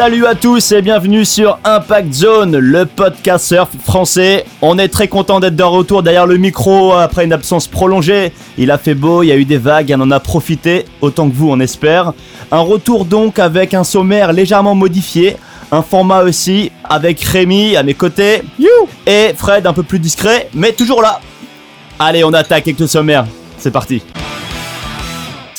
Salut à tous et bienvenue sur Impact Zone, le podcast surf français. On est très content d'être de retour derrière le micro après une absence prolongée. Il a fait beau, il y a eu des vagues, on en a profité, autant que vous on espère. Un retour donc avec un sommaire légèrement modifié, un format aussi avec Rémi à mes côtés et Fred un peu plus discret mais toujours là. Allez on attaque avec le sommaire, c'est parti.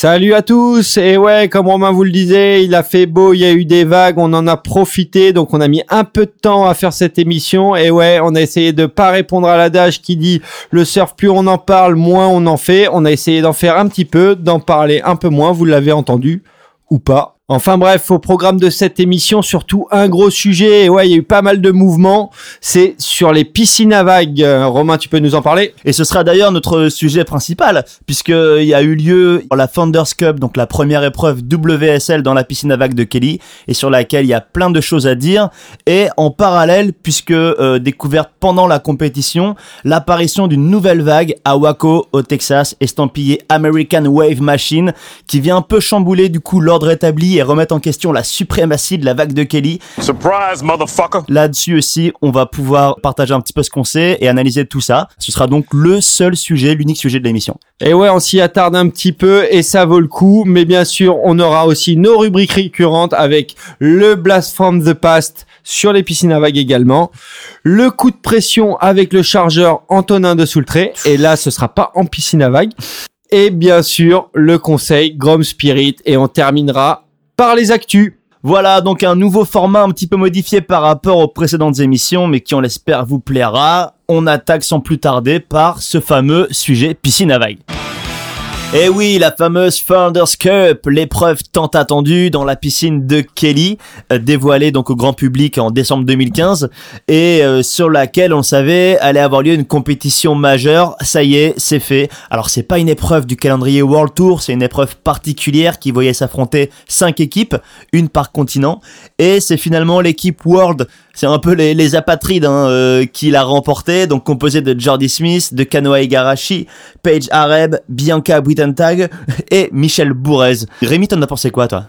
Salut à tous. Et ouais comme Romain vous le disait il a fait beau il y a eu des vagues on en a profité donc on a mis un peu de temps à faire cette émission. Et ouais on a essayé de pas répondre à l'adage qui dit le surf plus on en parle moins on en fait. On a essayé d'en faire un petit peu d'en parler un peu moins. Vous l'avez entendu ou pas? Enfin bref, au programme de cette émission, surtout un gros sujet, et ouais, il y a eu pas mal de mouvements, c'est sur les piscines à vagues. Euh, Romain, tu peux nous en parler? Et ce sera d'ailleurs notre sujet principal, puisqu'il y a eu lieu la Founders Cup, donc la première épreuve WSL dans la piscine à vagues de Kelly, et sur laquelle il y a plein de choses à dire, et en parallèle, puisque euh, découverte pendant la compétition, l'apparition d'une nouvelle vague à Waco, au Texas, estampillée American Wave Machine, qui vient un peu chambouler du coup l'ordre établi remettre en question la suprématie de la vague de Kelly. Surprise, motherfucker! Là-dessus aussi, on va pouvoir partager un petit peu ce qu'on sait et analyser tout ça. Ce sera donc le seul sujet, l'unique sujet de l'émission. Et ouais, on s'y attarde un petit peu et ça vaut le coup. Mais bien sûr, on aura aussi nos rubriques récurrentes avec le Blast from the Past sur les piscines à vagues également. Le coup de pression avec le chargeur Antonin de Soultré. Et là, ce sera pas en piscine à vagues. Et bien sûr, le conseil Grom Spirit. Et on terminera par les actus. Voilà donc un nouveau format un petit peu modifié par rapport aux précédentes émissions, mais qui on l'espère vous plaira. On attaque sans plus tarder par ce fameux sujet piscine à. Et eh oui, la fameuse Founders Cup, l'épreuve tant attendue dans la piscine de Kelly, euh, dévoilée donc au grand public en décembre 2015, et euh, sur laquelle on savait allait avoir lieu une compétition majeure. Ça y est, c'est fait. Alors c'est pas une épreuve du calendrier World Tour, c'est une épreuve particulière qui voyait s'affronter cinq équipes, une par continent, et c'est finalement l'équipe World c'est un peu les, les apatrides hein, euh, qui l'a remporté, donc composé de Jordi Smith, de Kanoa Igarashi, Paige Areb, Bianca Buitentag et Michel Bourrez. Rémi, t'en as pensé quoi toi?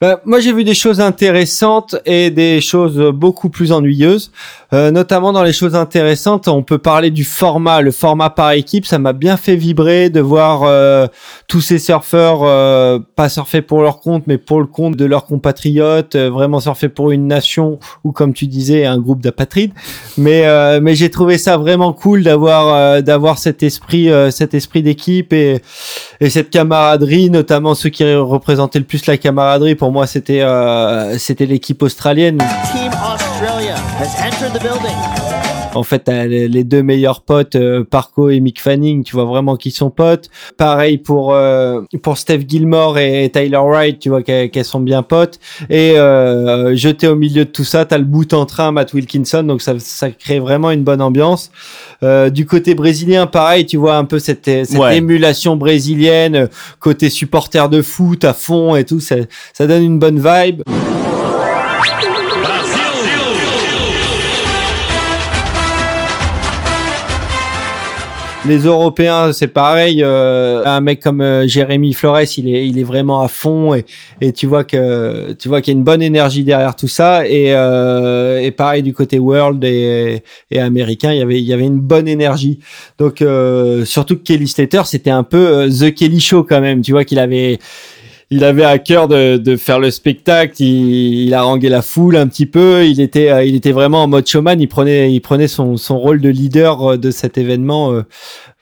Bah, Moi j'ai vu des choses intéressantes et des choses beaucoup plus ennuyeuses. Euh, notamment dans les choses intéressantes, on peut parler du format, le format par équipe, ça m'a bien fait vibrer de voir euh, tous ces surfeurs euh, pas surfer pour leur compte, mais pour le compte de leurs compatriotes, vraiment surfer pour une nation ou comme tu disais un groupe d'apatrides. Mais mais j'ai trouvé ça vraiment cool d'avoir d'avoir cet esprit cet esprit d'équipe et et cette camaraderie, notamment ceux qui représentaient le plus la camaraderie. Pour moi, c'était c'était l'équipe australienne. Team en fait, les deux meilleurs potes, euh, Parco et Mick Fanning, tu vois vraiment qu'ils sont potes. Pareil pour euh, pour Steph Gilmore et Tyler Wright, tu vois qu'elles sont bien potes. Et euh, jeté au milieu de tout ça, t'as le bout en train Matt Wilkinson, donc ça, ça crée vraiment une bonne ambiance. Euh, du côté brésilien, pareil, tu vois un peu cette, cette émulation brésilienne, côté supporter de foot à fond et tout, ça, ça donne une bonne vibe. Les Européens, c'est pareil. Euh, un mec comme euh, Jérémy Flores, il est, il est vraiment à fond et, et tu vois que tu vois qu'il y a une bonne énergie derrière tout ça. Et, euh, et pareil du côté world et, et américain, il y avait il y avait une bonne énergie. Donc euh, surtout que Kelly Slater, c'était un peu euh, the Kelly Show quand même. Tu vois qu'il avait il avait à cœur de, de faire le spectacle. Il, il, a rangé la foule un petit peu. Il était, euh, il était vraiment en mode showman. Il prenait, il prenait son, son rôle de leader euh, de cet événement euh,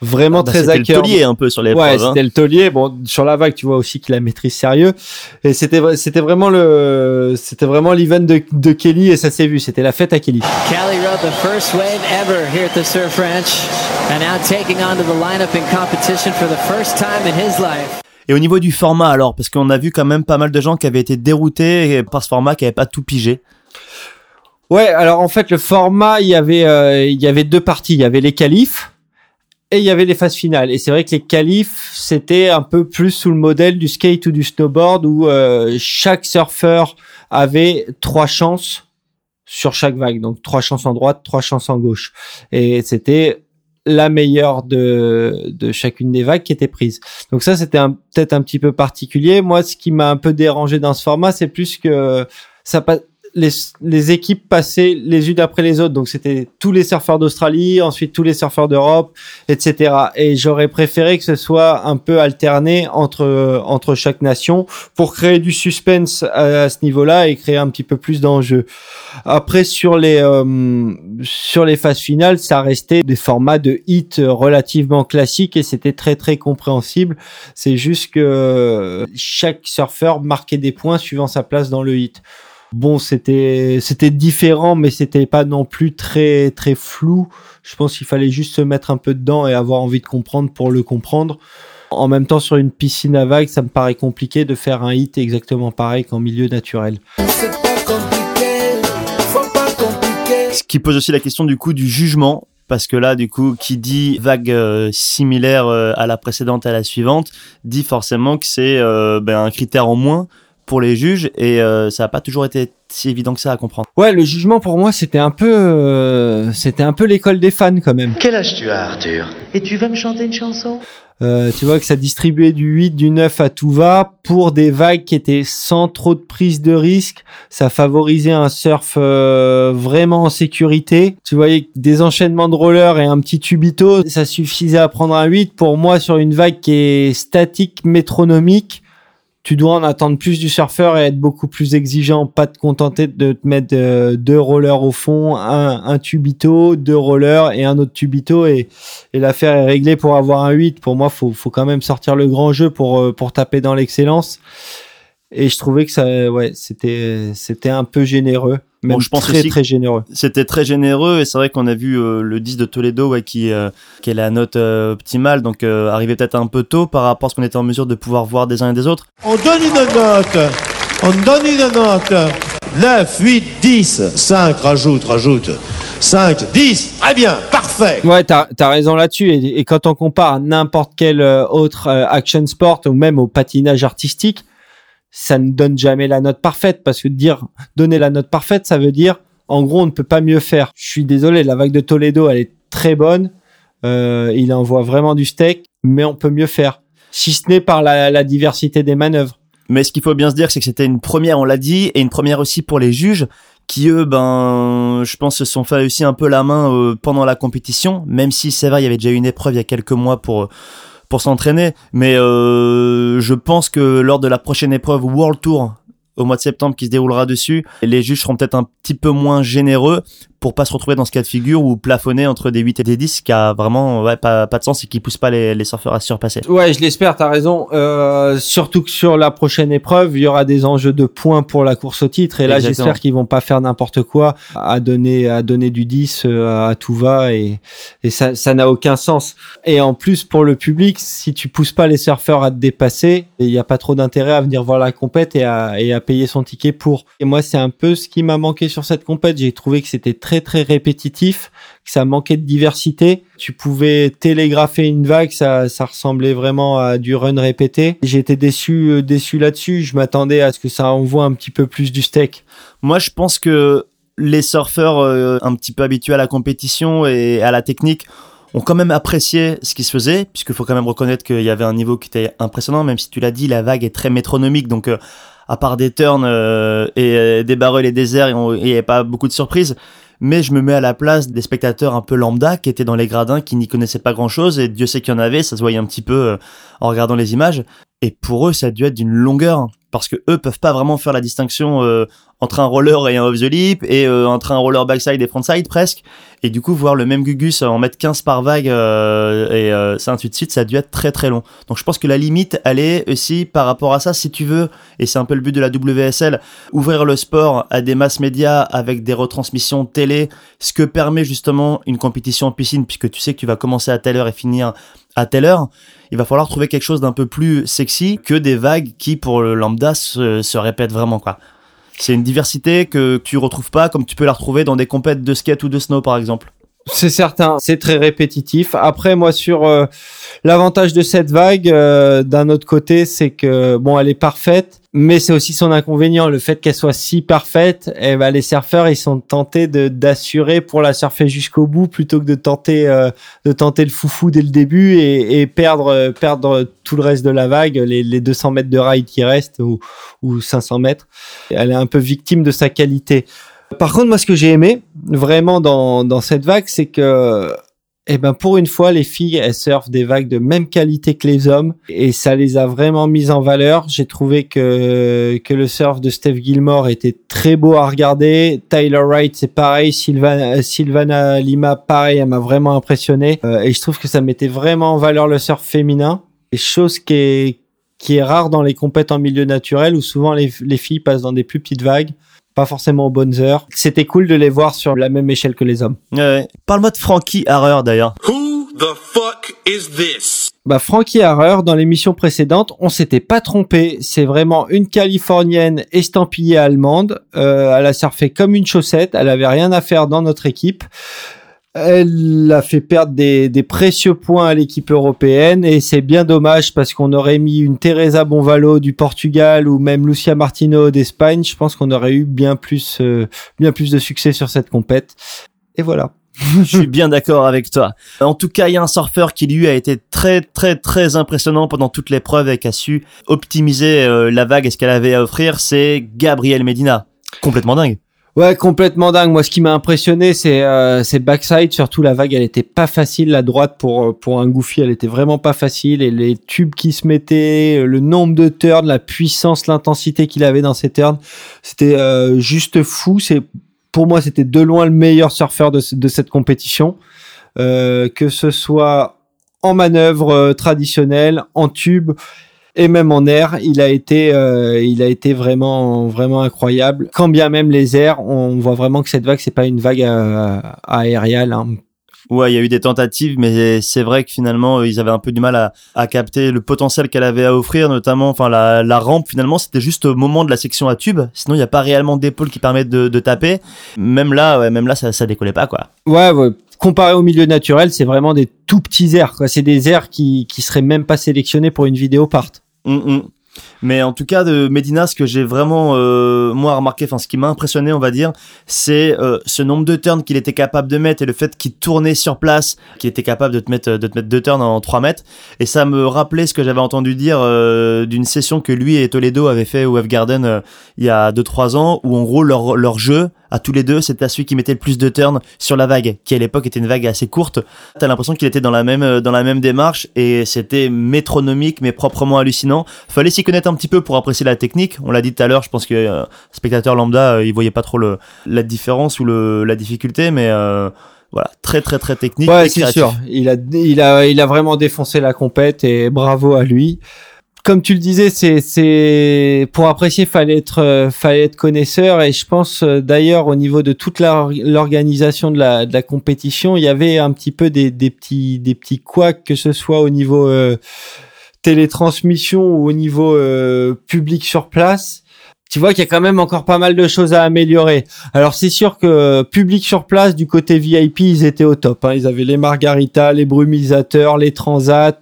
vraiment ah bah, très à cœur. C'était le taulier un peu sur les Ouais, hein. c'était le taulier. Bon, sur la vague, tu vois aussi qu'il a maîtrise sérieux. Et c'était, c'était vraiment le, c'était vraiment l'event de, de Kelly et ça s'est vu. C'était la fête à Kelly. Kelly rode the first wave ever here at the Surf Ranch, and now taking onto the lineup in competition for the first time in his life. Et au niveau du format, alors, parce qu'on a vu quand même pas mal de gens qui avaient été déroutés par ce format, qui n'avaient pas tout pigé. Ouais, alors en fait, le format, il y avait, euh, il y avait deux parties. Il y avait les qualifs et il y avait les phases finales. Et c'est vrai que les qualifs, c'était un peu plus sous le modèle du skate ou du snowboard où euh, chaque surfeur avait trois chances sur chaque vague. Donc trois chances en droite, trois chances en gauche. Et c'était la meilleure de, de chacune des vagues qui était prise. Donc ça, c'était peut-être un petit peu particulier. Moi, ce qui m'a un peu dérangé dans ce format, c'est plus que ça les, les équipes passaient les unes après les autres. Donc c'était tous les surfeurs d'Australie, ensuite tous les surfeurs d'Europe, etc. Et j'aurais préféré que ce soit un peu alterné entre entre chaque nation pour créer du suspense à, ce niveau-là et créer un petit peu plus d'enjeux. Après sur les euh, sur les phases finales, ça restait des formats de hit relativement classiques et c'était très très compréhensible. C'est juste que chaque surfeur marquait des points suivant sa place dans le hit bon, c'était c'était différent, mais c'était pas non plus très très flou. Je pense qu'il fallait juste se mettre un peu dedans et avoir envie de comprendre pour le comprendre. En même temps, sur une piscine à vagues, ça me paraît compliqué de faire un hit exactement pareil qu'en milieu naturel. Ce qui pose aussi la question du coup du jugement parce que là, du coup, qui dit vague euh, similaire euh, à la précédente, à la suivante, dit forcément que c'est euh, ben, un critère en moins pour les juges et euh, ça n'a pas toujours été si évident que ça à comprendre. Ouais, le jugement pour moi c'était un peu euh, c'était un peu l'école des fans quand même. Quel âge tu as Arthur? Et tu vas me chanter une chanson? Euh, tu vois que ça distribuait du 8, du 9 à tout va pour des vagues qui étaient sans trop de prise de risque. Ça favorisait un surf vraiment en sécurité. Tu voyais des enchaînements de rollers et un petit tubito, ça suffisait à prendre un 8. Pour moi, sur une vague qui est statique, métronomique, tu dois en attendre plus du surfeur et être beaucoup plus exigeant, pas te contenter de te mettre euh, deux rollers au fond, un, tubito, deux rollers et un autre tubito et, et l'affaire est réglée pour avoir un 8. Pour moi, faut, faut quand même sortir le grand jeu pour, euh, pour taper dans l'excellence. Et je trouvais que ça, ouais, c'était, c'était un peu généreux. Même je pense très très généreux. C'était très généreux et c'est vrai qu'on a vu euh, le 10 de Toledo ouais, qui, euh, qui est la note euh, optimale, donc arrivé peut-être un peu tôt par rapport à ce qu'on était en mesure de pouvoir voir des uns et des autres. On donne une note, on donne une note. 9, 8, 10, 5, rajoute, rajoute. 5, 10, très bien, parfait. Ouais, t'as as raison là-dessus. Et, et, quand on compare à n'importe quel autre action sport ou même au patinage artistique, ça ne donne jamais la note parfaite parce que dire donner la note parfaite, ça veut dire en gros on ne peut pas mieux faire. Je suis désolé, la vague de Toledo elle est très bonne, euh, il envoie vraiment du steak, mais on peut mieux faire, si ce n'est par la, diversité des manœuvres. Mais ce qu'il faut bien se dire, c'est que c'était une première, on l'a dit, et une première aussi pour les juges qui eux, ben, je pense, se sont fait aussi un peu la main euh, pendant la compétition, même si c'est vrai, il y avait déjà une épreuve il y a quelques mois pour pour s'entraîner. Mais euh, je pense que lors de la prochaine épreuve World Tour au mois de septembre qui se déroulera dessus, les juges seront peut-être un petit peu moins généreux pour pas se retrouver dans ce cas de figure ou plafonner entre des 8 et des 10 qui a vraiment ouais, pas, pas de sens et qui pousse pas les, les surfeurs à se surpasser. Ouais, je l'espère, t'as raison. Euh, surtout que sur la prochaine épreuve, il y aura des enjeux de points pour la course au titre et là j'espère qu'ils vont pas faire n'importe quoi à donner à donner du 10 euh, à tout va et, et ça ça n'a aucun sens. Et en plus pour le public, si tu pousses pas les surfeurs à te dépasser, il n'y a pas trop d'intérêt à venir voir la compète et à, et à payer son ticket pour. Et moi c'est un peu ce qui m'a manqué sur cette compète, j'ai trouvé que c'était très très répétitif, que ça manquait de diversité. Tu pouvais télégrapher une vague, ça, ressemblait vraiment à du run répété. J'étais déçu, euh, déçu là-dessus. Je m'attendais à ce que ça envoie un petit peu plus du steak. Moi, je pense que les surfeurs euh, un petit peu habitués à la compétition et à la technique ont quand même apprécié ce qui se faisait, puisqu'il faut quand même reconnaître qu'il y avait un niveau qui était impressionnant, même si tu l'as dit, la vague est très métronomique, donc euh, à part des turns et des barrels et des airs, il n'y avait pas beaucoup de surprises mais je me mets à la place des spectateurs un peu lambda qui étaient dans les gradins, qui n'y connaissaient pas grand chose, et Dieu sait qu'il y en avait, ça se voyait un petit peu euh, en regardant les images. Et pour eux, ça a dû être d'une longueur, parce que eux peuvent pas vraiment faire la distinction euh, entre un roller et un off the lip, et euh, entre un roller backside et frontside presque. Et du coup, voir le même Gugus en mettre 15 par vague, euh, et ça, ainsi de suite, ça a dû être très très long. Donc je pense que la limite, elle est aussi par rapport à ça, si tu veux, et c'est un peu le but de la WSL, ouvrir le sport à des masses médias avec des retransmissions télé, ce que permet justement une compétition en piscine, puisque tu sais que tu vas commencer à telle heure et finir à telle heure, il va falloir trouver quelque chose d'un peu plus sexy que des vagues qui, pour le lambda, se, se répètent vraiment, quoi. C'est une diversité que tu retrouves pas comme tu peux la retrouver dans des compètes de skate ou de snow par exemple. C'est certain, c'est très répétitif. Après, moi, sur euh, l'avantage de cette vague, euh, d'un autre côté, c'est que bon, elle est parfaite, mais c'est aussi son inconvénient, le fait qu'elle soit si parfaite. Et ben, les surfeurs, ils sont tentés de d'assurer pour la surfer jusqu'au bout, plutôt que de tenter euh, de tenter le foufou dès le début et, et perdre perdre tout le reste de la vague, les, les 200 mètres de ride qui restent ou, ou 500 mètres. Elle est un peu victime de sa qualité. Par contre, moi, ce que j'ai aimé vraiment dans, dans cette vague, c'est que, eh ben, pour une fois, les filles, elles surfent des vagues de même qualité que les hommes et ça les a vraiment mises en valeur. J'ai trouvé que, que le surf de Steph Gilmore était très beau à regarder. Tyler Wright, c'est pareil. Sylvana, Sylvana Lima, pareil, elle m'a vraiment impressionné. Euh, et je trouve que ça mettait vraiment en valeur le surf féminin. Et chose qui est, qui est rare dans les compètes en milieu naturel où souvent les, les filles passent dans des plus petites vagues pas forcément aux bonnes heures. C'était cool de les voir sur la même échelle que les hommes. Ouais. Parle-moi de Frankie Harrer d'ailleurs. Who the fuck is this? Bah Frankie Harrer, dans l'émission précédente, on s'était pas trompé. C'est vraiment une Californienne estampillée allemande. Euh, elle a surfé comme une chaussette. Elle avait rien à faire dans notre équipe. Elle a fait perdre des, des précieux points à l'équipe européenne et c'est bien dommage parce qu'on aurait mis une Teresa Bonvalo du Portugal ou même Lucia Martino d'Espagne. Je pense qu'on aurait eu bien plus, euh, bien plus de succès sur cette compète. Et voilà. Je suis bien d'accord avec toi. En tout cas, il y a un surfeur qui lui a été très très très impressionnant pendant toute l'épreuve et qui a su optimiser euh, la vague et ce qu'elle avait à offrir, c'est Gabriel Medina. Complètement dingue. Ouais, complètement dingue. Moi, ce qui m'a impressionné, c'est euh, c'est backside. Surtout la vague, elle était pas facile. La droite pour euh, pour un goofy, elle était vraiment pas facile. Et les tubes qui se mettaient, euh, le nombre de turns, la puissance, l'intensité qu'il avait dans ses turns, c'était euh, juste fou. C'est pour moi, c'était de loin le meilleur surfeur de, de cette compétition. Euh, que ce soit en manœuvre traditionnelle, en tube et même en air, il a été, euh, il a été vraiment, vraiment incroyable. Quand bien même les airs, on voit vraiment que cette vague, c'est pas une vague euh, aérienne. Hein. Ouais, il y a eu des tentatives, mais c'est vrai que finalement, ils avaient un peu du mal à, à capter le potentiel qu'elle avait à offrir, notamment, enfin, la, la rampe, finalement, c'était juste au moment de la section à tube. Sinon, il n'y a pas réellement d'épaule qui permettent de, de, taper. Même là, ouais, même là, ça, ça décollait pas, quoi. Ouais, ouais. Comparé au milieu naturel, c'est vraiment des tout petits airs, quoi. C'est des airs qui, qui seraient même pas sélectionnés pour une vidéo part. Mm -mm. Mais en tout cas, de Medina, ce que j'ai vraiment, euh, moi, remarqué, enfin, ce qui m'a impressionné, on va dire, c'est euh, ce nombre de turns qu'il était capable de mettre et le fait qu'il tournait sur place, qu'il était capable de te mettre, de te mettre deux turns en 3 mètres. Et ça me rappelait ce que j'avais entendu dire euh, d'une session que lui et Toledo avaient fait au F Garden euh, il y a 2-3 ans, où en gros, leur, leur jeu, à tous les deux, c'était celui qui mettait le plus de turns sur la vague, qui à l'époque était une vague assez courte. T'as l'impression qu'il était dans la même dans la même démarche et c'était métronomique mais proprement hallucinant. Fallait s'y connaître un petit peu pour apprécier la technique. On l'a dit tout à l'heure, je pense que euh, spectateur lambda, euh, il voyait pas trop le la différence ou le la difficulté, mais euh, voilà, très très très technique. Ouais, c'est sûr. Il a il a il a vraiment défoncé la compète et bravo à lui comme tu le disais, c'est c'est pour apprécier fallait être euh, fallait être connaisseur et je pense euh, d'ailleurs au niveau de toute l'organisation de la de la compétition, il y avait un petit peu des des petits des petits couacs que ce soit au niveau euh, télétransmission ou au niveau public sur place. Tu vois qu'il y a quand même encore pas mal de choses à améliorer. Alors c'est sûr que public sur place du côté VIP, ils étaient au top. Hein. Ils avaient les margaritas, les brumisateurs, les transats.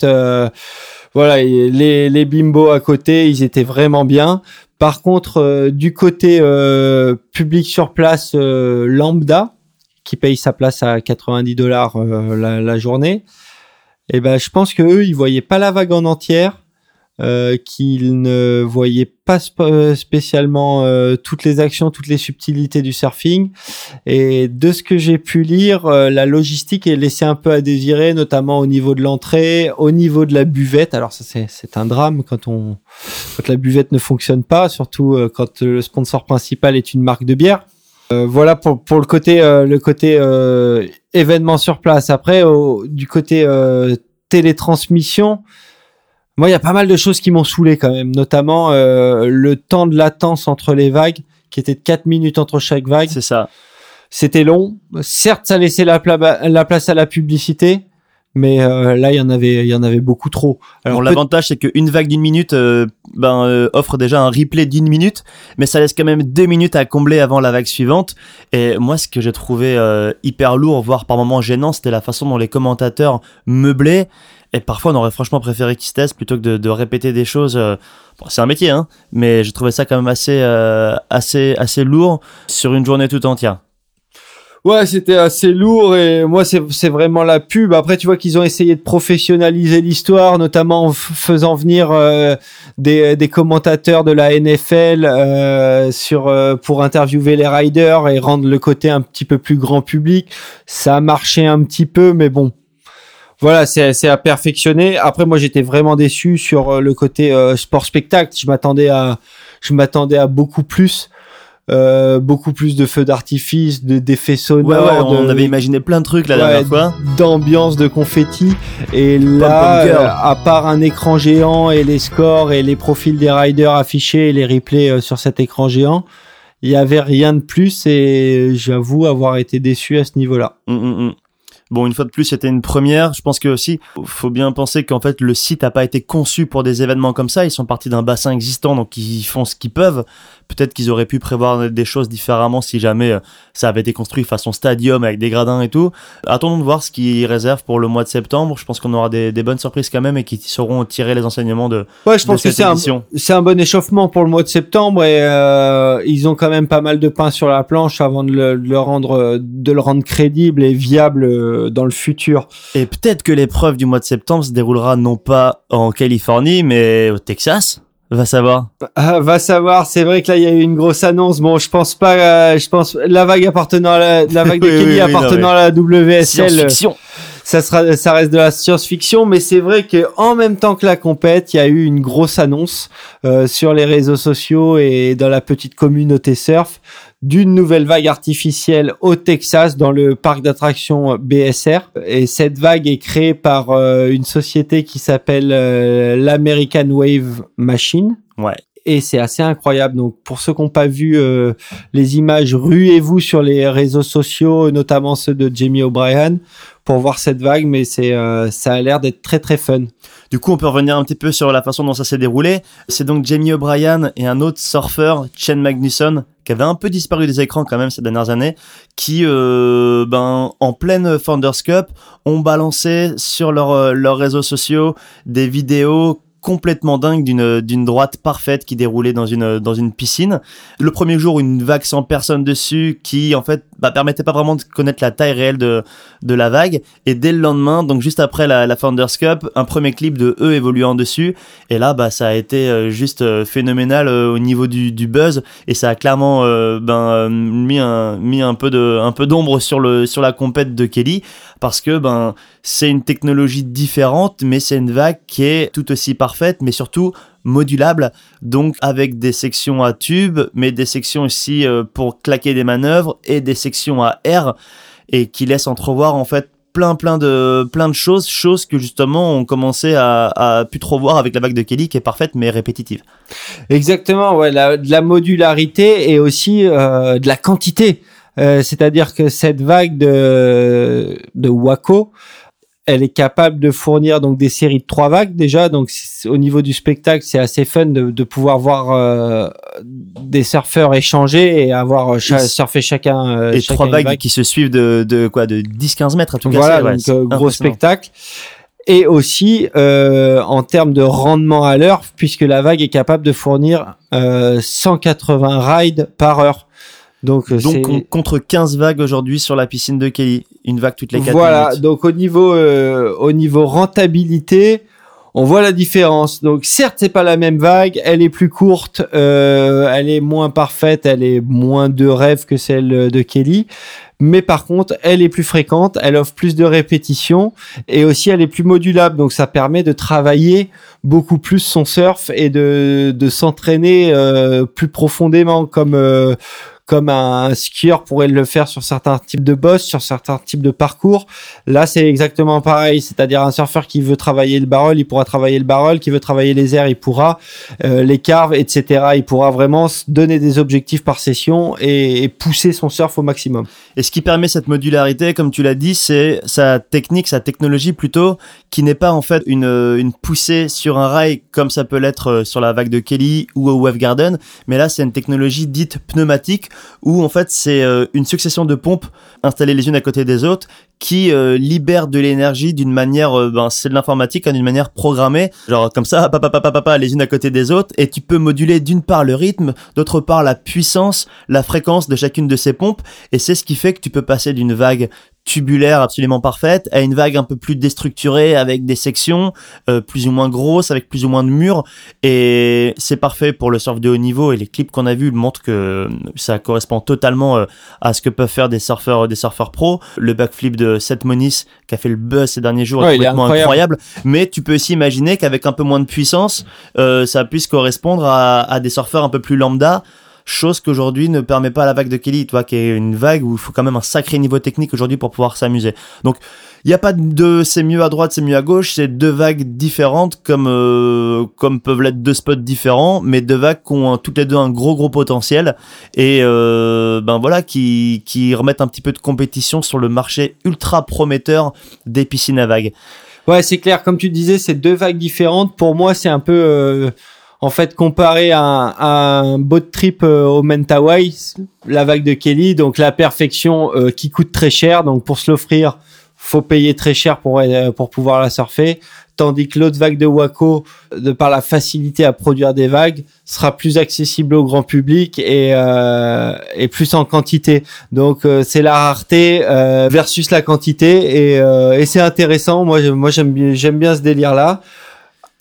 Voilà, les, les bimbos à côté, ils étaient vraiment bien. Par contre, euh, du côté euh, public sur place euh, lambda, qui paye sa place à 90 dollars la, journée, eh ben je pense que eux, ils voyaient pas la vague en entière. Euh, qu'ils ne voyaient pas sp spécialement euh, toutes les actions, toutes les subtilités du surfing. Et de ce que j'ai pu lire, euh, la logistique est laissée un peu à désirer, notamment au niveau de l'entrée, au niveau de la buvette. Alors ça c'est un drame quand on quand la buvette ne fonctionne pas, surtout euh, quand le sponsor principal est une marque de bière. Euh, voilà pour, pour le côté le côté événement sur place. Après au, du côté télétransmission. Moi, il y a pas mal de choses qui m'ont saoulé quand même, notamment euh, le temps de latence entre les vagues, qui était de 4 minutes entre chaque vague. C'est ça. C'était long. Certes, ça laissait la, pla la, place à la publicité, Mais euh, là, il y en avait, il y en avait beaucoup trop. Alors l'avantage c'est qu'une vague d'une minute euh, ben, euh, offre déjà un replay d'une minute, mais ça laisse quand même deux minutes à combler avant la vague suivante. Et moi ce que j'ai trouvé euh, hyper lourd, voire par moments gênant, c'était la façon dont les commentateurs meublaient. Et parfois on aurait franchement préféré qu'ils se taisent plutôt que de, de répéter des choses. euh, bon, c'est un métier, hein, mais j'ai trouvé ça quand même assez, euh, assez, assez lourd sur une journée tout entière. Ouais, c'était assez lourd et moi c'est vraiment la pub. Après tu vois qu'ils ont essayé de professionnaliser l'histoire, notamment en faisant venir euh, des des commentateurs de la NFL euh, sur euh, pour interviewer les riders et rendre le côté un petit peu plus grand public. Ça a marché un petit peu, mais bon. Voilà, c'est à perfectionner. Après moi j'étais vraiment déçu sur euh, le côté euh, sport spectacle. Je m'attendais à je m'attendais à beaucoup plus. Euh, beaucoup plus de feux d'artifice, de d'effets Ouais, sonores, ouais, on de- avait imaginé plein de trucs la Ouais, dernière fois. d'ambiance de confetti et là euh, à part un écran géant et les scores et les profils des riders affichés et les replays euh, sur cet écran géant il y avait rien de plus et j'avoue avoir été déçu à ce niveau-là Mm, mm, mm. Bon, une fois de plus, c'était une première. Je pense que aussi, faut bien penser qu'en fait, le site n'a pas été conçu pour des événements comme ça. Ils sont partis d'un bassin existant, donc ils font ce qu'ils peuvent. Peut-être qu'ils auraient pu prévoir des choses différemment si jamais euh, ça avait été construit façon stadium avec des gradins et tout. Attendons de voir ce qu'ils réservent pour le mois de septembre. Je pense qu'on aura des, des bonnes surprises quand même et qui sauront tirer les enseignements de, ouais je de pense que cette c'est un, édition. c'est un bon échauffement pour le mois de septembre et euh, ils ont quand même pas mal de pain sur la planche avant de le, de le rendre de le rendre crédible et viable euh, dans le futur Et peut-être que l'épreuve du mois de septembre se déroulera non pas en Californie, mais au Texas. Va savoir. Ah, va savoir, c'est vrai que là il y a eu une grosse annonce. Bon, je pense pas, euh, je pense la vague appartenant à la, la vague de Oui, Kelly oui, appartenant non, à la WSL, ça sera, ça reste de la science-fiction, mais c'est vrai que en même temps que la compète, il y a eu une grosse annonce euh, sur les réseaux sociaux et dans la petite communauté surf d'une nouvelle vague artificielle au Texas dans le parc d'attractions BSR. Et cette vague est créée par euh, une société qui s'appelle euh, l'American Wave Machine Ouais. et c'est assez incroyable. Donc pour ceux qui n'ont pas vu euh, les images, ruez-vous sur les réseaux sociaux, notamment ceux de Jamie O'Brien, pour voir cette vague. Mais c'est euh, ça a l'air d'être très très fun. Du coup, on peut revenir un petit peu sur la façon dont ça s'est déroulé. C'est donc Jamie O'Brien et un autre surfeur, Chen Magnusson, qui avait un peu disparu des écrans quand même ces dernières années, qui, euh, ben, en pleine Founders Cup, ont balancé sur euh, leurs réseaux sociaux des vidéos complètement dingues d'une d'une droite parfaite qui déroulait dans une dans une piscine. Le premier jour, une vague sans personne dessus qui en fait bah, permettait pas vraiment de connaître la taille réelle de de la vague. Et dès le lendemain, donc juste après la, la Founders Cup, un premier clip de eux évoluant dessus. Et là, bah, ça a été euh, juste euh, phénoménal euh, au niveau du, du buzz. Et ça a clairement ben, mis, un, mis un peu de, un peu d'ombre sur le, sur la compète de Kelly. Parce que, ben, c'est une technologie différente, mais c'est une vague qui est tout aussi parfaite, mais surtout modulable. Donc, avec des sections à tube, mais des sections aussi euh, pour claquer des manœuvres et des sections à air et qui laisse entrevoir en fait plein plein de plein de choses choses que justement on commençait à, à plus trop voir avec la vague de Kelly qui est parfaite mais répétitive Exactement, ouais, la, de la modularité et aussi euh, de la quantité. Euh, C'est-à-dire que cette vague de, de Waco, elle est capable de fournir donc des séries de trois vagues déjà. Donc au niveau du spectacle, c'est assez fun de, de pouvoir voir euh, des surfeurs échanger et avoir cha- Et- surfer chacun. euh, et chacun trois vagues vague. qui se suivent de, de quoi? De 10-15 mètres à tout Voilà, casser ouais, donc euh, gros spectacle. Et aussi euh, en termes de rendement à l'heure, puisque la vague est capable de fournir euh, 180 rides par heure. Donc, euh, donc on- contre 15 vagues aujourd'hui sur la piscine de Kelly une vague toutes les 4 voilà. minutes Donc au niveau euh, au niveau rentabilité, on voit la différence. Donc certes, c'est pas la même vague, elle est plus courte, euh, elle est moins parfaite, elle est moins de rêve que celle de Kelly. Mais par contre, elle est plus fréquente, elle offre plus de répétitions et aussi elle est plus modulable. Donc ça permet de travailler beaucoup plus son surf et de, de s'entraîner euh, plus profondément comme euh, comme un, skieur pourrait le faire sur certains types de boss, sur certains types de parcours. Là, c'est exactement pareil, c'est-à-dire un surfeur qui veut travailler le barrel, il pourra travailler le barrel, qui veut travailler les airs, il pourra, euh, les carves, etc. Il pourra vraiment donner des objectifs par session et, et pousser son surf au maximum. Et ce qui permet cette modularité, comme tu l'as dit, c'est sa technique, sa technologie plutôt, qui n'est pas en fait une, une poussée sur un rail comme ça peut l'être euh, sur la vague de Kelly ou au Wave Garden, mais là c'est une technologie dite pneumatique où en fait c'est euh, une succession de pompes installées les unes à côté des autres qui euh, libèrent de l'énergie d'une manière, euh, ben, c'est de l'informatique, hein, d'une manière programmée, genre comme ça, papa, papa, papa, les unes à côté des autres, et tu peux moduler d'une part le rythme, d'autre part la puissance, la fréquence de chacune de ces pompes, et c'est ce qui fait que tu peux passer d'une vague tubulaire absolument parfaite à une vague un peu plus déstructurée avec des sections euh, plus ou moins grosses avec plus ou moins de murs et c'est parfait pour le surf de haut niveau et les clips qu'on a vus montrent que ça correspond totalement euh, à ce que peuvent faire des surfeurs des surfeurs pros le backflip de Seth Moniz qui a fait le buzz ces derniers jours Ouais, est complètement incroyable. incroyable. mais tu peux aussi imaginer qu'avec un peu moins de puissance euh, ça puisse correspondre à, à des surfeurs un peu plus lambda chose qu'aujourd'hui ne permet pas la vague de Kelly, tu vois, qui est une vague où il faut quand même un sacré niveau technique aujourd'hui pour pouvoir s'amuser. Donc, il n'y a pas de c'est mieux à droite, c'est mieux à gauche, c'est deux vagues différentes comme euh, comme peuvent l'être deux spots différents, mais deux vagues qui ont toutes les deux un gros gros potentiel et euh, ben voilà qui qui remettent un petit peu de compétition sur le marché ultra prometteur des piscines à vagues. Ouais, c'est clair. Comme tu disais, c'est deux vagues différentes. Pour moi, c'est un peu, euh, en fait, comparé à un, à un boat trip euh, au Mentawai, la vague de Kelly, donc la perfection euh, qui coûte très cher. Donc pour se l'offrir, faut payer très cher pour euh, pour pouvoir la surfer. Tandis que l'autre vague de Waco, de par la facilité à produire des vagues, sera plus accessible au grand public et, euh, et plus en quantité. Donc euh, c'est la rareté versus la quantité et, et c'est intéressant. Moi, moi j'aime bien, j'aime bien ce délire là.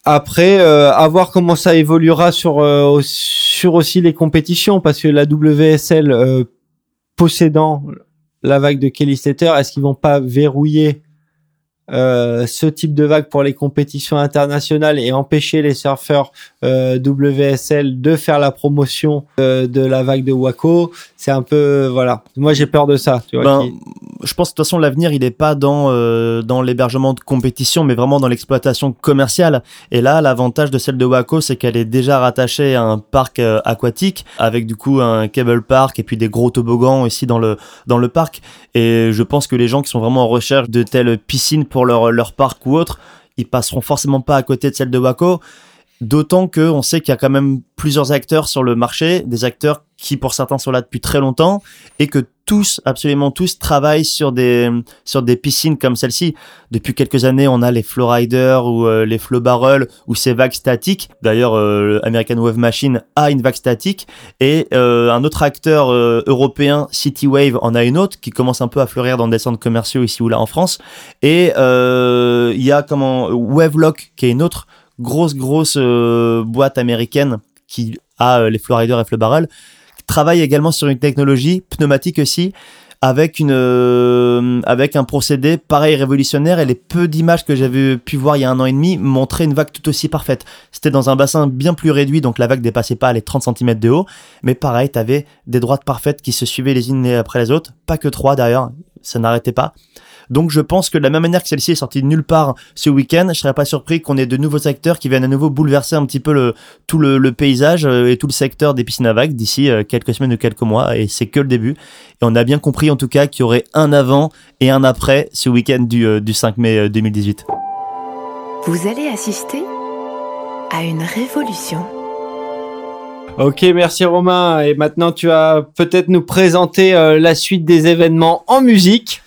Après, euh, à voir comment ça évoluera sur euh, sur aussi les compétitions parce que la WSL euh, possédant la vague de Kelly Slater, est-ce qu'ils vont pas verrouiller euh, ce type de vague pour les compétitions internationales et empêcher les surfeurs euh, WSL de faire la promotion euh, de la vague de Waco C'est un peu voilà. Moi j'ai peur de ça. Tu vois, Ben, qui- je pense de toute façon l'avenir il n'est pas dans dans l'hébergement de compétition mais vraiment dans l'exploitation commerciale et là l'avantage de celle de Waco c'est qu'elle est déjà rattachée à un parc aquatique avec du coup un cable park et puis des gros toboggans aussi dans le dans le parc et je pense que les gens qui sont vraiment en recherche de telles piscines pour leur parc ou autre ils passeront forcément pas à côté de celle de Waco. D'autant que on sait qu'il y a quand même plusieurs acteurs sur le marché, des acteurs qui pour certains sont là depuis très longtemps et que tous, absolument tous, travaillent sur des sur des piscines comme celle-ci. Depuis quelques années, on a les Flowrider ou euh, les Flow Barrel ou ces vagues statiques. D'ailleurs, euh, American Wave Machine a une vague statique et euh, un autre acteur euh, européen, City Wave, en a une autre qui commence un peu à fleurir dans des centres commerciaux ici ou là en France. Et il y a comment Wavelock qui est une autre grosse grosse boîte américaine qui a les Flowrider et Flow Barrel travaille également sur une technologie pneumatique aussi avec une euh, avec un procédé pareil révolutionnaire et les peu d'images que j'avais pu voir il y a un an et demi montraient une vague tout aussi parfaite. C'était dans un bassin bien plus réduit donc la vague dépassait pas les 30 cm de haut mais pareil, tu avais des droites parfaites qui se suivaient les unes après les autres, pas que trois d'ailleurs, ça n'arrêtait pas. Donc je pense que de la même manière que celle-ci est sortie de nulle part ce week-end, je serais pas surpris qu'on ait de nouveaux acteurs qui viennent à nouveau bouleverser un petit peu le, tout le, le paysage euh, et tout le secteur des piscines à vagues d'ici euh, quelques semaines ou quelques mois, et c'est que le début. Et on a bien compris en tout cas qu'il y aurait un avant et un après ce week-end du, euh, du 5 mai euh, 2018. Vous allez assister à une révolution. Ok, merci Romain. Et maintenant, tu vas peut-être nous présenter euh, la suite des événements en musique.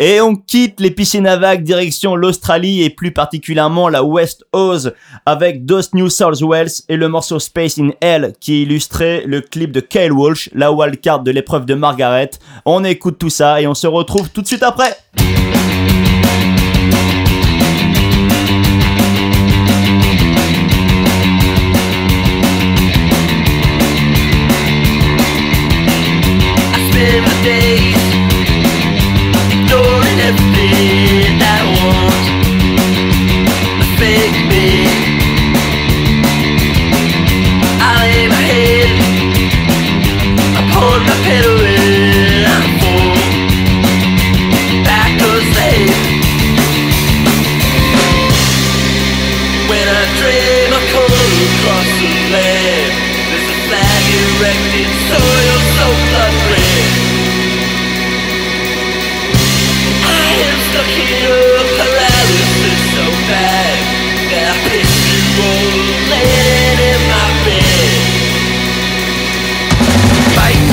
Et on quitte les piscines à vagues direction l'Australie et plus particulièrement la West Oz avec Dos New South Wales et le morceau Space in Hell qui illustrait le clip de Kyle Walsh, la wildcard de l'épreuve de Margaret. On écoute tout ça et on se retrouve tout de suite après. lifted that won't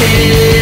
it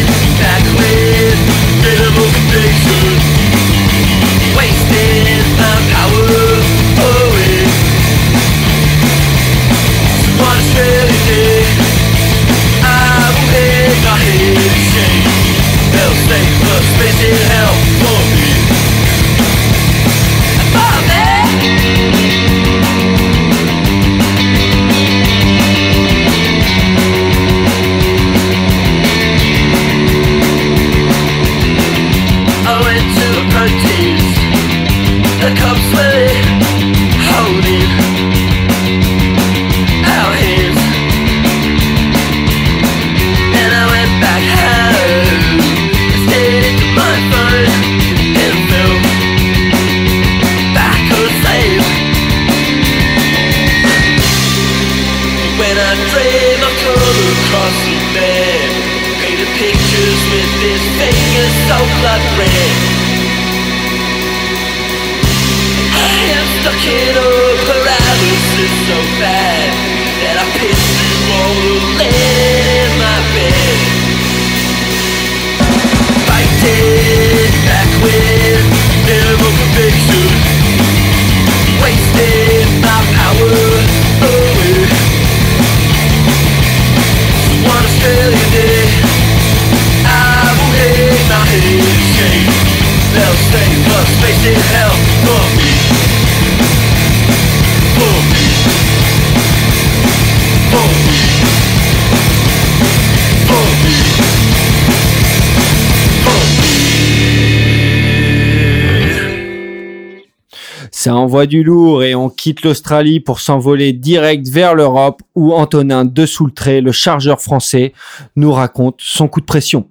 envoie du lourd et on quitte l'Australie pour s'envoler direct vers l'Europe où Antonin de Soultré, le chargeur français, nous raconte son coup de pression.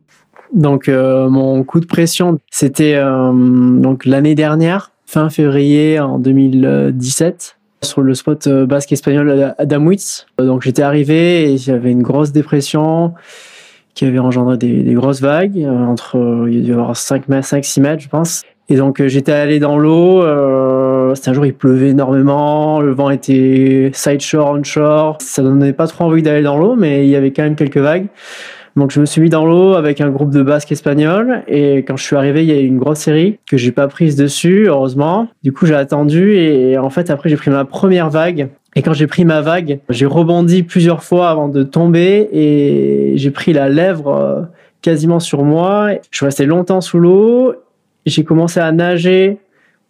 Donc euh, mon coup de pression, c'était euh, donc l'année dernière, fin février en 2017, sur le spot euh, basque espagnol Adamwitz. Donc j'étais arrivé et j'avais une grosse dépression qui avait engendré des, grosses vagues, entre il y a dû y avoir 5 mètres, 5 6 mètres je pense. Et donc j'étais allé dans l'eau, c'était un jour il pleuvait énormément, le vent était side shore, on shore, ça donnait pas trop envie d'aller dans l'eau mais il y avait quand même quelques vagues. Donc je me suis mis dans l'eau avec un groupe de basques espagnols et quand je suis arrivé, il y a eu une grosse série que j'ai pas prise dessus, heureusement. Du coup, j'ai attendu et en fait après j'ai pris ma première vague et quand j'ai pris ma vague, j'ai rebondi plusieurs fois avant de tomber et j'ai pris la lèvre euh, quasiment sur moi. Je suis resté longtemps sous l'eau. J'ai commencé à nager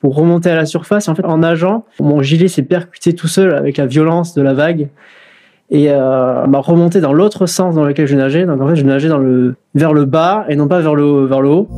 pour remonter à la surface. Et en fait, en nageant, mon gilet s'est percuté tout seul avec la violence de la vague et euh, m'a remonté dans l'autre sens dans lequel je nageais. Donc en fait, je nageais dans le vers le bas et non pas vers le vers le haut.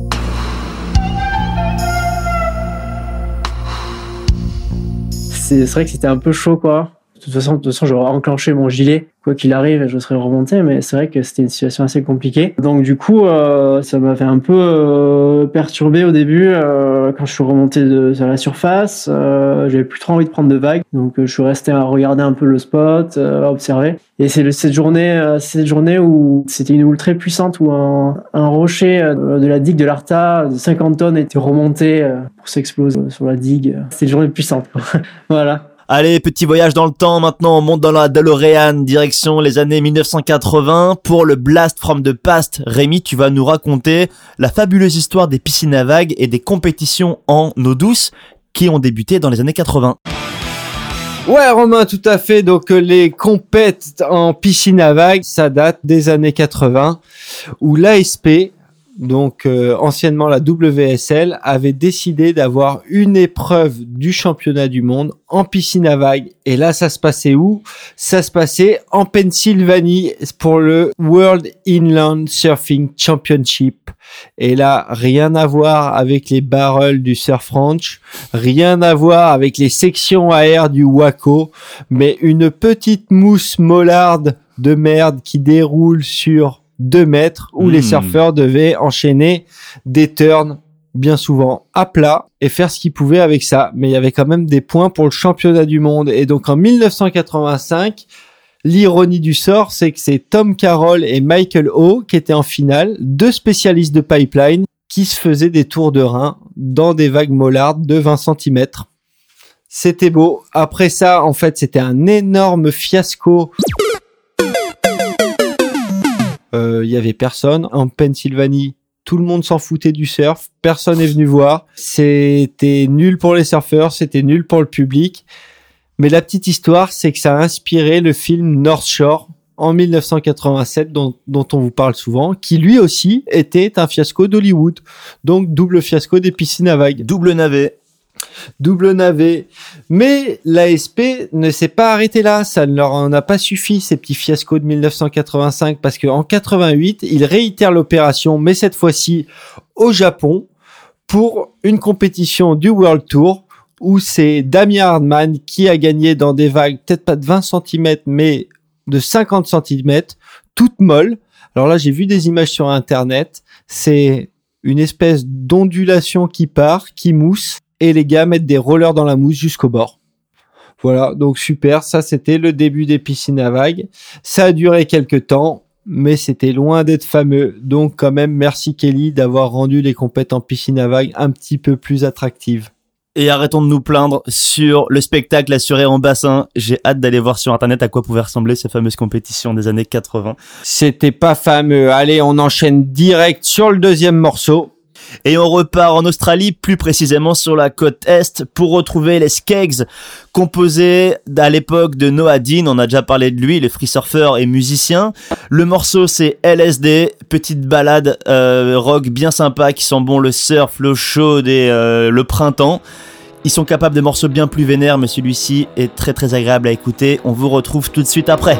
C'est c'est vrai que c'était un peu chaud quoi. Toute façon, de toute façon, j'aurais enclenché mon gilet quoi qu'il arrive, je serais remonté, mais c'est vrai que c'était une situation assez compliquée. Donc du coup, euh, ça m'avait un peu euh, perturbé au début euh, quand je suis remonté de, à la surface. Euh, J'avais plus trop envie de prendre de vagues, donc euh, je suis resté à regarder un peu le spot, euh, à observer. Et c'est cette journée, cette journée où c'était une houle très puissante où un, un rocher de la digue de l'Arta de 50 tonnes était remonté pour s'exploser sur la digue. C'était une journée puissante. voilà. Allez, petit voyage dans le temps. Maintenant, on monte dans la DeLorean, direction les années 1980. Pour le Blast from the Past, Rémi, tu vas nous raconter la fabuleuse histoire des piscines à vagues et des compétitions en eau douce qui ont débuté dans les années 80. Ouais, Romain, tout à fait. Donc, euh, les compètes en piscine à vagues, ça date des années 80, où l'ASP, donc euh, anciennement la WSL, avait décidé d'avoir une épreuve du championnat du monde en piscine à vagues. Et là, ça se passait où? Ça se passait en Pennsylvanie pour le World Inland Surfing Championship. Et là, rien à voir avec les barrels du Surf Ranch, rien à voir avec les sections AR du Waco, mais une petite mousse mollarde de merde qui déroule sur 2 mètres où les Mm. surfeurs devaient enchaîner des turns bien souvent à plat et faire ce qu'ils pouvaient avec ça. Mais il y avait quand même des points pour le championnat du monde. Et donc en 1985, l'ironie du sort, c'est que c'est Tom Carroll et Michael O qui étaient en finale, deux spécialistes de pipeline qui se faisaient des tours de rein dans des vagues mollardes de 20 cm. C'était beau. Après ça, en fait, c'était un énorme fiasco. Euh, Il y avait personne en Pennsylvanie. Tout le monde s'en foutait du surf. Personne n'est venu voir. C'était nul pour les surfeurs. C'était nul pour le public. Mais la petite histoire, c'est que ça a inspiré le film North Shore en 1987, dont, on vous parle souvent, qui lui aussi était un fiasco d'Hollywood. Donc double fiasco des piscines à vagues. Double navet. Double navet. Mais l'ASP ne s'est pas arrêté là. Ça ne leur en a pas suffi, ces petits fiascos de 1985, parce qu'en 88, ils réitèrent l'opération, mais cette fois-ci au Japon, pour une compétition du World Tour, où c'est Damien Hardman qui a gagné dans des vagues, peut-être pas de 20 cm, mais de 50 cm, toutes molles. Alors là, j'ai vu des images sur Internet. C'est une espèce d'ondulation qui part, qui mousse, et les gars mettent des rollers dans la mousse jusqu'au bord. Voilà, donc super. Ça, c'était le début des piscines à vagues. Ça a duré quelques temps, mais c'était loin d'être fameux. Donc, quand même, merci Kelly d'avoir rendu les compètes en piscine à vagues un petit peu plus attractives. Et arrêtons de nous plaindre sur le spectacle assuré en bassin. J'ai hâte d'aller voir sur internet à quoi pouvaient ressembler ces fameuses compétitions des années 80. C'était pas fameux. Allez, on enchaîne direct sur le deuxième morceau. Et on repart en Australie, plus précisément sur la côte Est, pour retrouver les Skeggs, composés à l'époque de Noah Dean, on a déjà parlé de lui, le free surfer et musicien. Le morceau c'est LSD, petite balade euh, rock bien sympa qui sent bon le surf, l'eau chaude et euh, le printemps. Ils sont capables de morceaux bien plus vénères, mais celui-ci est très très agréable à écouter. On vous retrouve tout de suite après.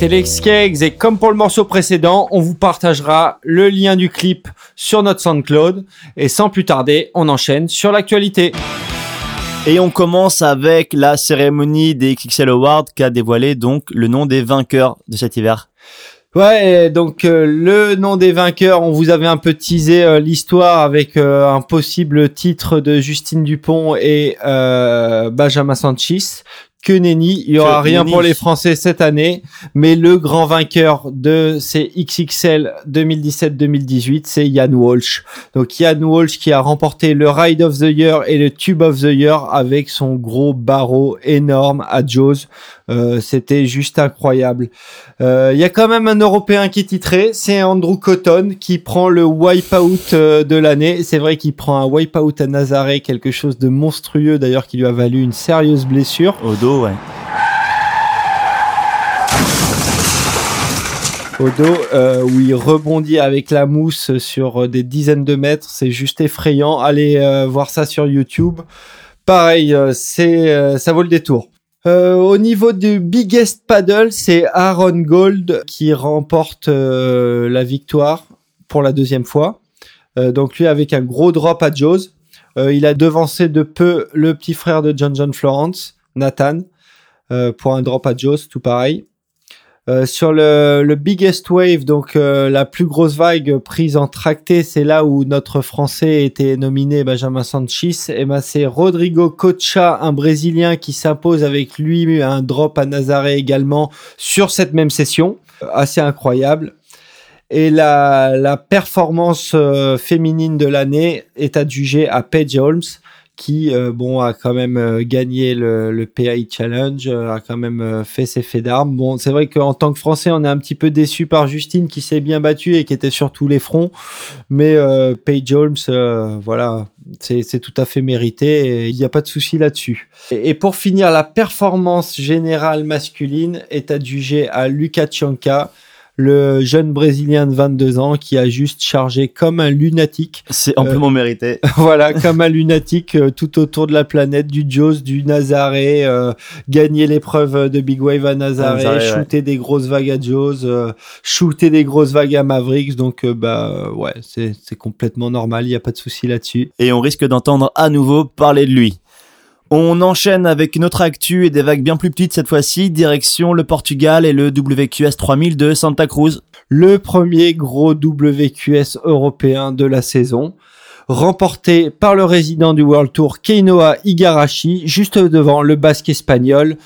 C'était et comme pour le morceau précédent, on vous partagera le lien du clip sur notre SoundCloud. Et sans plus tarder, on enchaîne sur l'actualité. Et on commence avec la cérémonie des XXL Awards qui a dévoilé donc le nom des vainqueurs de cet hiver. Ouais, donc euh, le nom des vainqueurs, on vous avait un peu teasé euh, l'histoire avec euh, un possible titre de Justine Dupont et Benjamin Sanchez. Que nenni. Il y aura rien nenni. pour les Français cette année, mais le grand vainqueur de ces XXL 2017-2018, c'est Yann Walsh. Donc Yann Walsh qui a remporté le Ride of the Year et le Tube of the Year avec son gros barreau énorme à Jaws. Euh, C'était juste incroyable. Euh, Il y a quand même un Européen qui est titré, c'est Andrew Cotton qui prend le wipeout euh, de l'année. C'est vrai qu'il prend un wipeout à Nazaré, quelque chose de monstrueux d'ailleurs qui lui a valu une sérieuse blessure. Au dos, ouais. au dos euh, où il rebondit avec la mousse sur des dizaines de mètres. C'est juste effrayant. Allez euh, voir ça sur YouTube. Pareil, euh, c'est euh, ça vaut le détour. Euh, au niveau du biggest paddle, c'est Aaron Gold qui remporte euh, la victoire pour la deuxième fois. Euh, donc lui avec un gros drop à Jaws. Il a devancé de peu le petit frère de John John Florence, Nathan, pour un drop à Jaws, tout pareil. Euh, sur le, biggest wave, donc euh, la plus grosse vague prise en tracté, c'est là où notre Français était nominé Benjamin Sanchis. Et ben c'est Rodrigo Cocha, un Brésilien, qui s'impose avec lui un drop à Nazaré également sur cette même session, Euh, assez incroyable. Et la, performance féminine de l'année est adjugée à Paige Holmes, qui euh, bon a quand même euh, gagné le, le PAI Challenge, euh, a quand même euh, fait ses faits d'armes. Bon, c'est vrai qu'en tant que Français, on est un petit peu déçu par Justine qui s'est bien battue et qui était sur tous les fronts, mais euh, Paige Holmes, euh, voilà, c'est tout à fait mérité et il n'y a pas de souci là-dessus. Et, pour finir, la performance générale masculine est adjugée à Luca Tchonka, le jeune Brésilien de 22 ans qui a juste chargé comme un lunatique C'est amplement mérité. voilà, comme un lunatique euh, tout autour de la planète, du Jaws, du Nazaré, euh, gagner l'épreuve de Big Wave à Nazaré, Nazaré, ouais. shooter des grosses vagues à Jaws, euh, shooter des grosses vagues à Mavericks. Donc, euh, bah euh, ouais, c'est c'est complètement normal, il n'y a pas de souci là-dessus. Et on risque d'entendre à nouveau parler de lui. On enchaîne avec une autre actu et des vagues bien plus petites cette fois-ci, direction le Portugal et le WQS 3000 de Santa Cruz. Le premier gros WQS européen de la saison, remporté par le résident du World Tour Keinoa Igarashi, juste devant le basque espagnol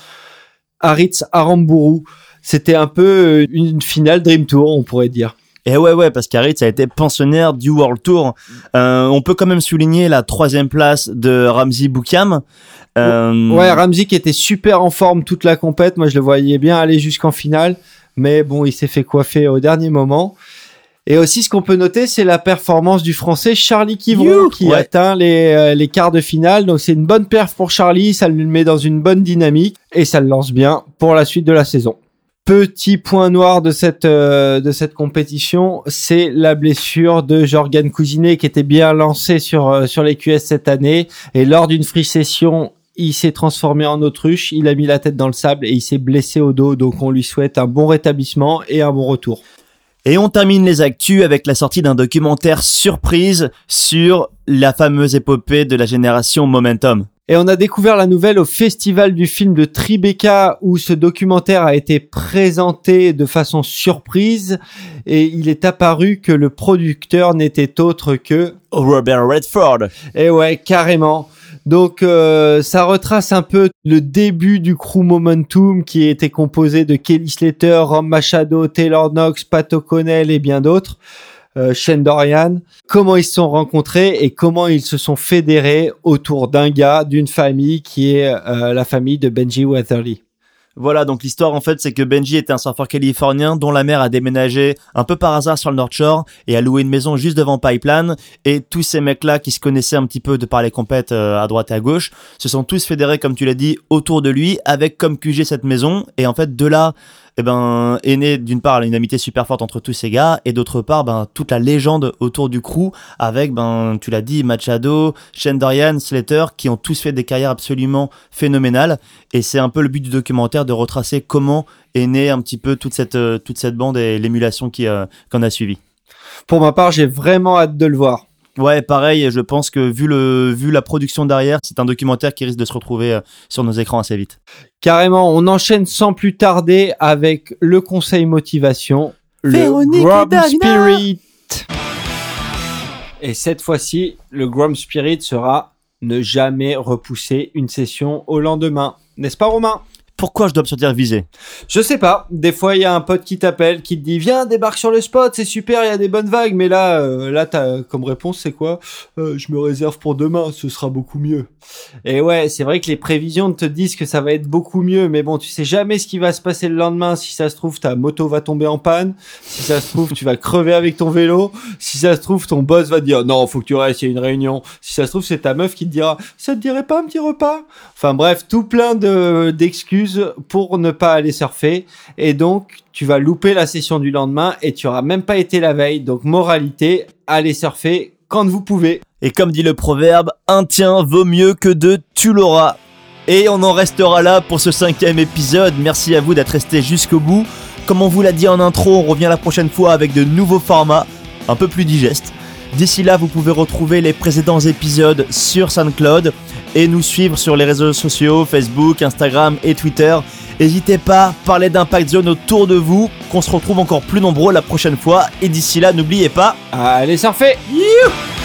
Aritz Aramburu. C'était un peu une finale Dream Tour, on pourrait dire. Et ouais, ouais, parce qu'Aritz a été pensionnaire du World Tour. Euh, on peut quand même souligner la troisième place de Ramzi Boukam. Euh, Ouais, Ramsey qui était super en forme toute la compète. Moi, je le voyais bien aller jusqu'en finale. Mais bon, il s'est fait coiffer au dernier moment. Et aussi, ce qu'on peut noter, c'est la performance du français Charlie Kivron qui Ouais. atteint les, euh, les quarts de finale. Donc, c'est une bonne perf pour Charlie. Ça le met dans une bonne dynamique et ça le lance bien pour la suite de la saison. Petit point noir de cette euh, de cette compétition, c'est la blessure de Jorgen Cousinet qui était bien lancé sur euh, sur les QS cette année et lors d'une free session, il s'est transformé en autruche, il a mis la tête dans le sable et il s'est blessé au dos. Donc on lui souhaite un bon rétablissement et un bon retour. Et on termine les actus avec la sortie d'un documentaire surprise sur la fameuse épopée de la génération Momentum. Et on a découvert la nouvelle au festival du film de Tribeca où ce documentaire a été présenté de façon surprise et il est apparu que le producteur n'était autre que Robert Redford. Et ouais, carrément. Donc euh, ça retrace un peu le début du crew Momentum qui était composé de Kelly Slater, Rom Machado, Taylor Knox, Pat O'Connell et bien d'autres. Euh, Shane Dorian, comment ils se sont rencontrés et comment ils se sont fédérés autour d'un gars, d'une famille qui est euh, la famille de Benji Weatherly. Voilà, donc l'histoire en fait c'est que Benji était un surfeur californien dont la mère a déménagé un peu par hasard sur le North Shore et a loué une maison juste devant Pipeline et tous ces mecs-là qui se connaissaient un petit peu de par les compètes euh, à droite et à gauche se sont tous fédérés comme tu l'as dit autour de lui avec comme QG cette maison et en fait de là eh ben, est née d'une part une amitié super forte entre tous ces gars et d'autre part ben, toute la légende autour du crew avec, ben, tu l'as dit, Machado, Shane Dorian, Slater qui ont tous fait des carrières absolument phénoménales et c'est un peu le but du documentaire de retracer comment est née un petit peu toute cette, euh, toute cette bande et l'émulation euh, qu'on a suivi. Pour ma part, j'ai vraiment hâte de le voir. Ouais, pareil, je pense que vu, le, vu la production derrière, c'est un documentaire qui risque de se retrouver euh, sur nos écrans assez vite. Carrément, on enchaîne sans plus tarder avec le conseil motivation, Véronique le Grom. Spirit. Et cette fois-ci, le Grom Spirit sera ne jamais repousser une session au lendemain. N'est-ce pas Romain? Pourquoi je dois me sentir visé Je sais pas. Des fois, il y a un pote qui t'appelle, qui te dit Viens, débarque sur le spot, c'est super, il y a des bonnes vagues. Mais là, euh, là, comme réponse, c'est quoi? Euh, Je me réserve pour demain, ce sera beaucoup mieux. Et ouais, c'est vrai que les prévisions te disent que ça va être beaucoup mieux, mais bon, tu sais jamais ce qui va se passer le lendemain. Si ça se trouve, ta moto va tomber en panne. Si ça se trouve, tu vas crever avec ton vélo. Si ça se trouve, ton boss va dire non, faut que tu restes, il y a une réunion. Si ça se trouve, c'est ta meuf qui te dira ça te dirait pas un petit repas? Enfin bref, tout plein de pour ne pas aller surfer. Et donc, tu vas louper la session du lendemain et tu auras même pas été la veille. Donc, moralité, allez surfer quand vous pouvez. Et comme dit le proverbe, un tien vaut mieux que deux, tu l'auras. Et on en restera là pour ce cinquième épisode. Merci à vous d'être resté jusqu'au bout. Comme on vous l'a dit en intro, on revient la prochaine fois avec de nouveaux formats, un peu plus digestes. D'ici là, vous pouvez retrouver les précédents épisodes sur SoundCloud et nous suivre sur les réseaux sociaux, Facebook, Instagram et Twitter. N'hésitez pas, parlez d'Impact Zone autour de vous, qu'on se retrouve encore plus nombreux la prochaine fois. Et d'ici là, n'oubliez pas, Allez surfer Youhou